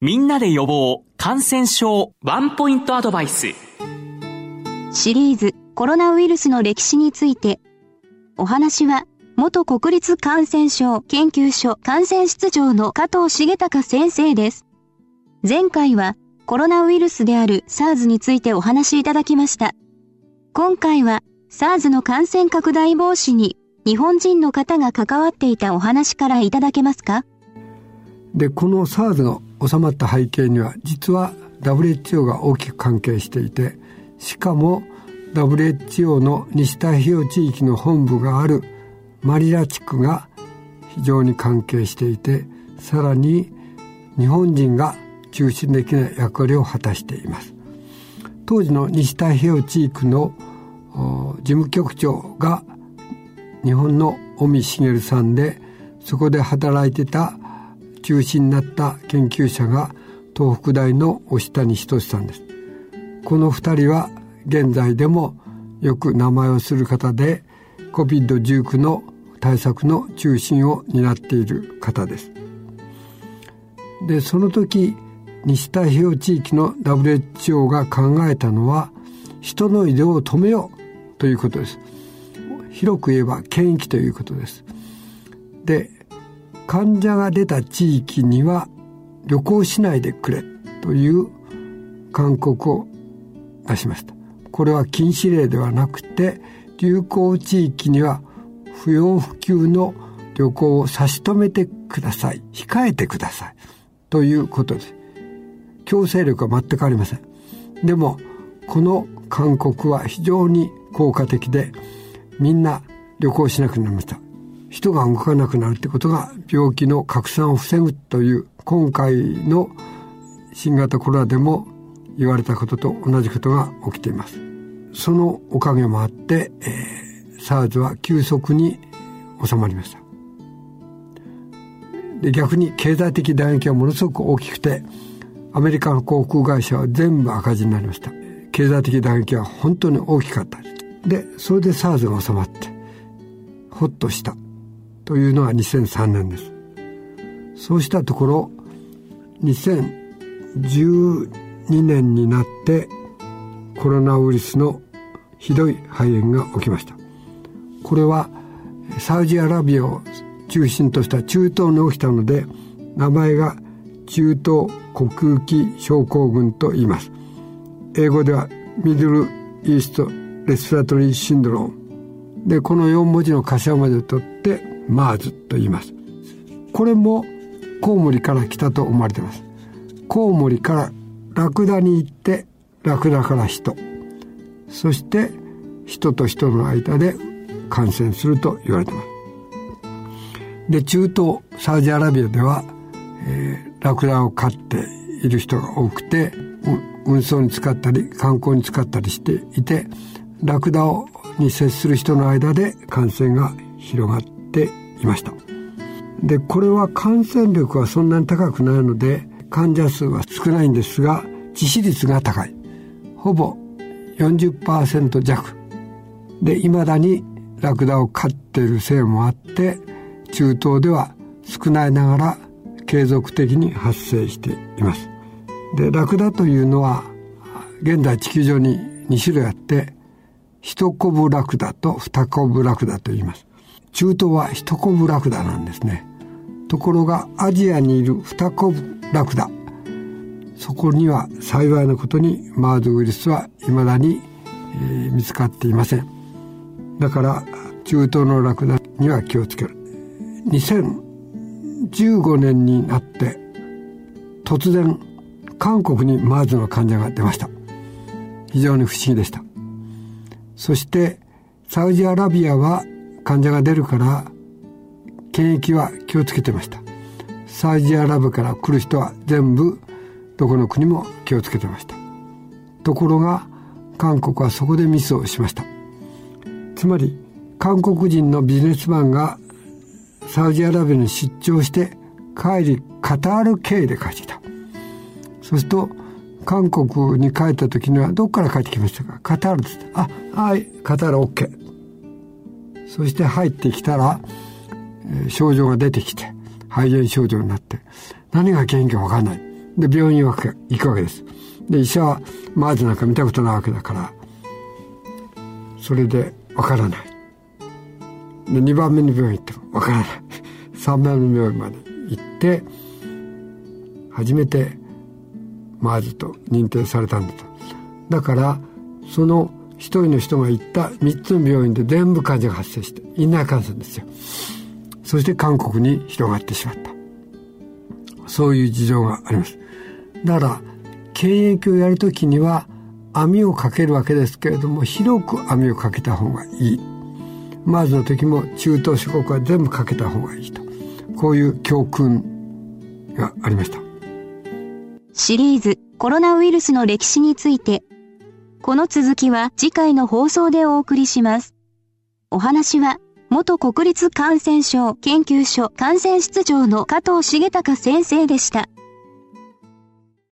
みんなで予防感染症ワンポイントアドバイスシリーズコロナウイルスの歴史についてお話は元国立感染症研究所感染室長の加藤重隆先生です。前回はコロナウイルスである SARS についてお話しいただきました。今回は SARS の感染拡大防止に日本人の方が関わっていたお話からいただけますか？で、この SARS の収まった背景には実は WHO が大きく関係していて、しかも WHO の西太平洋地域の本部があるマリラ地区が非常に関係していてさらに日本人が中心的な役割を果たしています。当時の西太平洋地域の事務局長が日本の尾身茂さんでそこで働いてた中心になった研究者が東北大の押谷仁さんですこの2人は現在でもよく名前をする方で COVID-19 の対策の中心を担っている方です。で、その時、西太平洋地域の WHO が考えたのは、人の移動を止めようということです。広く言えば検疫ということです。で、患者が出た地域には旅行しないでくれという勧告を出しました。これは禁止令ではなくて流行地域には不要不急の旅行を差し止めてください。控えてくださいということです。強制力は全くありません。でもこの勧告は非常に効果的でみんな旅行しなくなりました。人が動かなくなるってことが病気の拡散を防ぐという今回の新型コロナでも言われたことと同じことが起きています。そのおかげもあって、えー、SARS は急速に収まりました。で逆に経済的打撃はものすごく大きくてアメリカの航空会社は全部赤字になりました。経済的打撃は本当に大きかったでそれで SARS が収まってほっとした。というのが2003年です。そうしたところ2012年になってコロナウイルスのひどい肺炎が起きました。これはサウジアラビアを中心とした中東に起きたので名前が中東航空機症候群と言います。英語ではミドルイーストレスピラトリーシンドロームでこの4文字の頭文字を取って MERS と言います。これもコウモリから来たと思われています。コウモリからラクダに行ってラクダから人。そして人と人の間で感染すると言われてます。で中東サウジアラビアでは、えー、ラクダを飼っている人が多くて運送に使ったり観光に使ったりしていてラクダに接する人の間で感染が広がってていました。でこれは感染力はそんなに高くないので患者数は少ないんですが致死率が高い。ほぼ40%弱。でいまだにラクダを飼っているせいもあって中東では少ないながら継続的に発生しています。でラクダというのは現在地球上に2種類あって一コブラクダと二コブラクダと言います。中東は一コブラクダなんですね。ところがアジアにいる二コブラクダ。そこには幸いなことにマーズウイルスは未だに、えー、見つかっていません。だから中東のラクダには気をつける。2015年になって突然韓国にマーズの患者が出ました。非常に不思議でした。そしてサウジアラビアは患者が出るから検疫は気をつけてました。サウジアラビアから来る人は全部どこの国も気をつけてました。ところが韓国はそこでミスをしました。つまり韓国人のビジネスマンがサウジアラビアに出張して帰りカタール経由で帰ってきた。そうすると韓国に帰った時にはどっから帰ってきましたか？カタールですあはいカタール OK そして入ってきたら、えー、症状が出てきて肺炎症状になって何が原因か分かんないで、病院に行くわけです。で、医者は、マーズなんか見たことないわけだから、それでわからない。で、2番目の病院行ってもわからない。3番目の病院まで行って、初めてマーズと認定されたんだと。だから、その一人の人が行った3つの病院で全部患者が発生して、院内感染ですよ。そして韓国に広がってしまった。そういう事情があります。だから、検疫をやるときには網をかけるわけですけれども、広く網をかけた方がいい。まずの時も中東諸国は全部かけた方がいいと。こういう教訓がありました。シリーズコロナウイルスの歴史について、この続きは次回の放送でお送りします。お話は、元国立感染症研究所感染室長の加藤重隆先生でした。